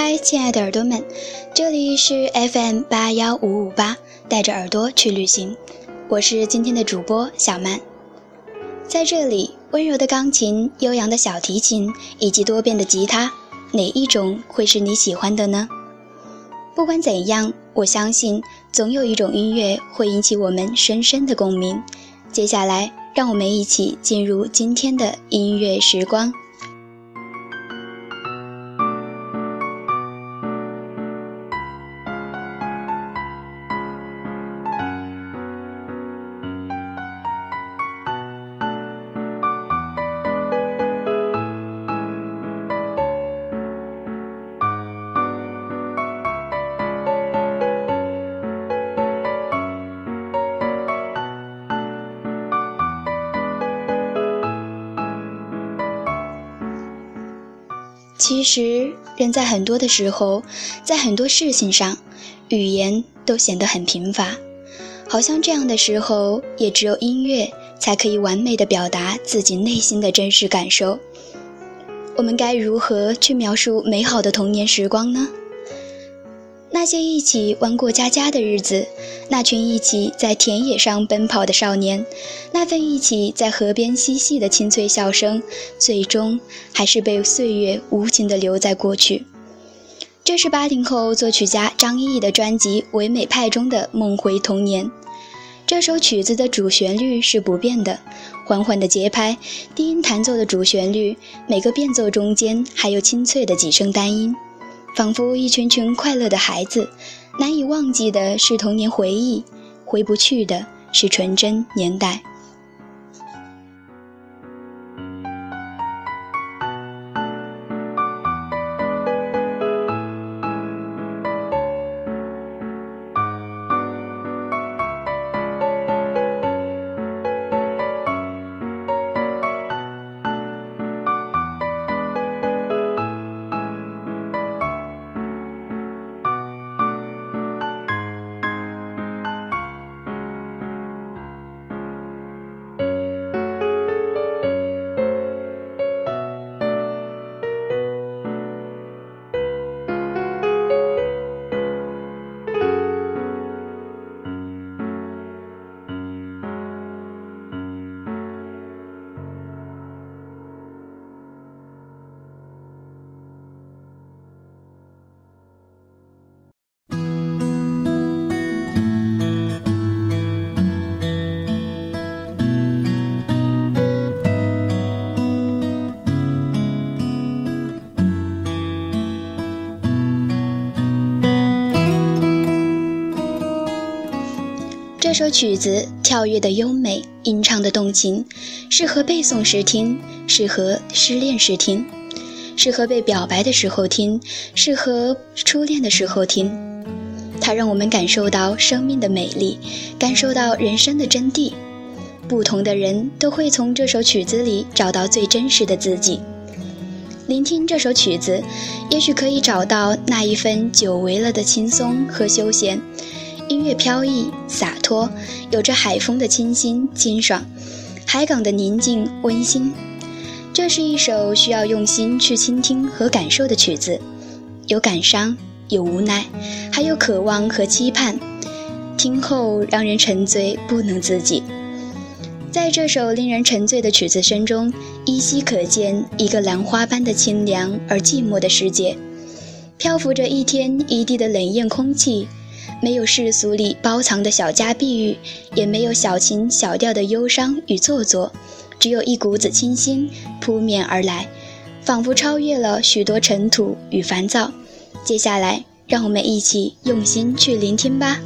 嗨亲爱的耳朵们，这里是 FM 八幺五五八，带着耳朵去旅行，我是今天的主播小曼。在这里，温柔的钢琴、悠扬的小提琴以及多变的吉他，哪一种会是你喜欢的呢？不管怎样，我相信总有一种音乐会引起我们深深的共鸣。接下来，让我们一起进入今天的音乐时光。其实，人在很多的时候，在很多事情上，语言都显得很贫乏，好像这样的时候，也只有音乐才可以完美的表达自己内心的真实感受。我们该如何去描述美好的童年时光呢？那些一起玩过家家的日子，那群一起在田野上奔跑的少年，那份一起在河边嬉戏的清脆笑声，最终还是被岁月无情地留在过去。这是八零后作曲家张一义的专辑《唯美派》中的《梦回童年》。这首曲子的主旋律是不变的，缓缓的节拍，低音弹奏的主旋律，每个变奏中间还有清脆的几声单音。仿佛一群群快乐的孩子，难以忘记的是童年回忆，回不去的是纯真年代。这首曲子跳跃的优美，吟唱的动情，适合背诵时听，适合失恋时听，适合被表白的时候听，适合初恋的时候听。它让我们感受到生命的美丽，感受到人生的真谛。不同的人都会从这首曲子里找到最真实的自己。聆听这首曲子，也许可以找到那一份久违了的轻松和休闲。音乐飘逸洒脱，有着海风的清新清爽，海港的宁静温馨。这是一首需要用心去倾听和感受的曲子，有感伤，有无奈，还有渴望和期盼。听后让人沉醉不能自己。在这首令人沉醉的曲子声中，依稀可见一个兰花般的清凉而寂寞的世界，漂浮着一天一地的冷艳空气。没有世俗里包藏的小家碧玉，也没有小情小调的忧伤与做作，只有一股子清新扑面而来，仿佛超越了许多尘土与烦躁。接下来，让我们一起用心去聆听吧。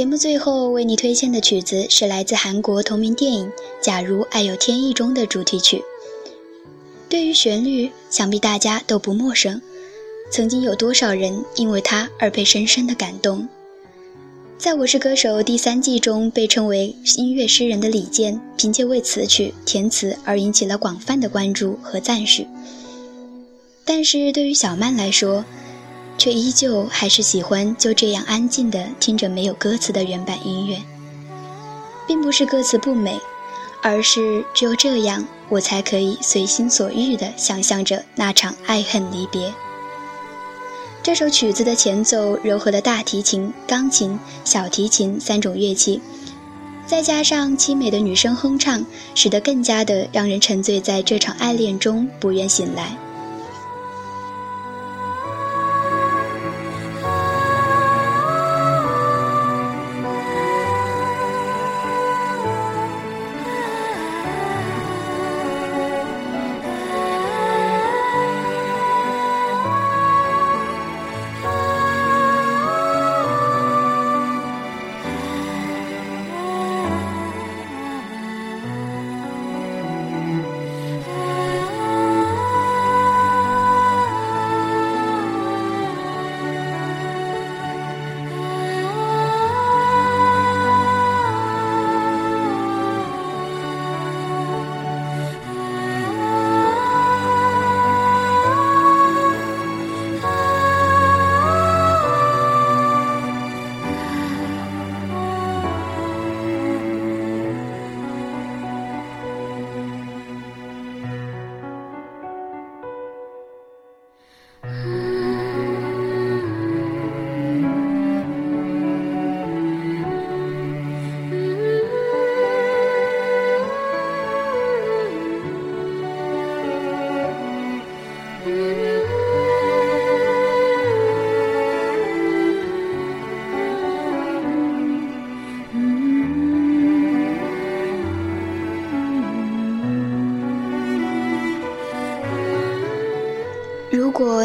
节目最后为你推荐的曲子是来自韩国同名电影《假如爱有天意》中的主题曲。对于旋律，想必大家都不陌生。曾经有多少人因为它而被深深的感动？在我是歌手第三季中，被称为音乐诗人的李健，凭借为词曲填词而引起了广泛的关注和赞许。但是对于小曼来说，却依旧还是喜欢就这样安静的听着没有歌词的原版音乐，并不是歌词不美，而是只有这样，我才可以随心所欲地想象着那场爱恨离别。这首曲子的前奏柔和的大提琴、钢琴、小提琴三种乐器，再加上凄美的女声哼唱，使得更加的让人沉醉在这场爱恋中，不愿醒来。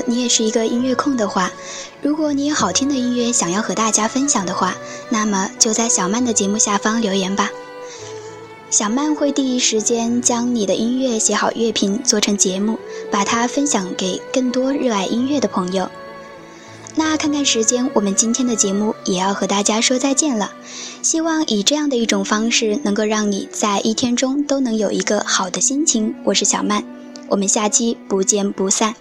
你也是一个音乐控的话，如果你有好听的音乐想要和大家分享的话，那么就在小曼的节目下方留言吧。小曼会第一时间将你的音乐写好乐评做成节目，把它分享给更多热爱音乐的朋友。那看看时间，我们今天的节目也要和大家说再见了。希望以这样的一种方式，能够让你在一天中都能有一个好的心情。我是小曼，我们下期不见不散。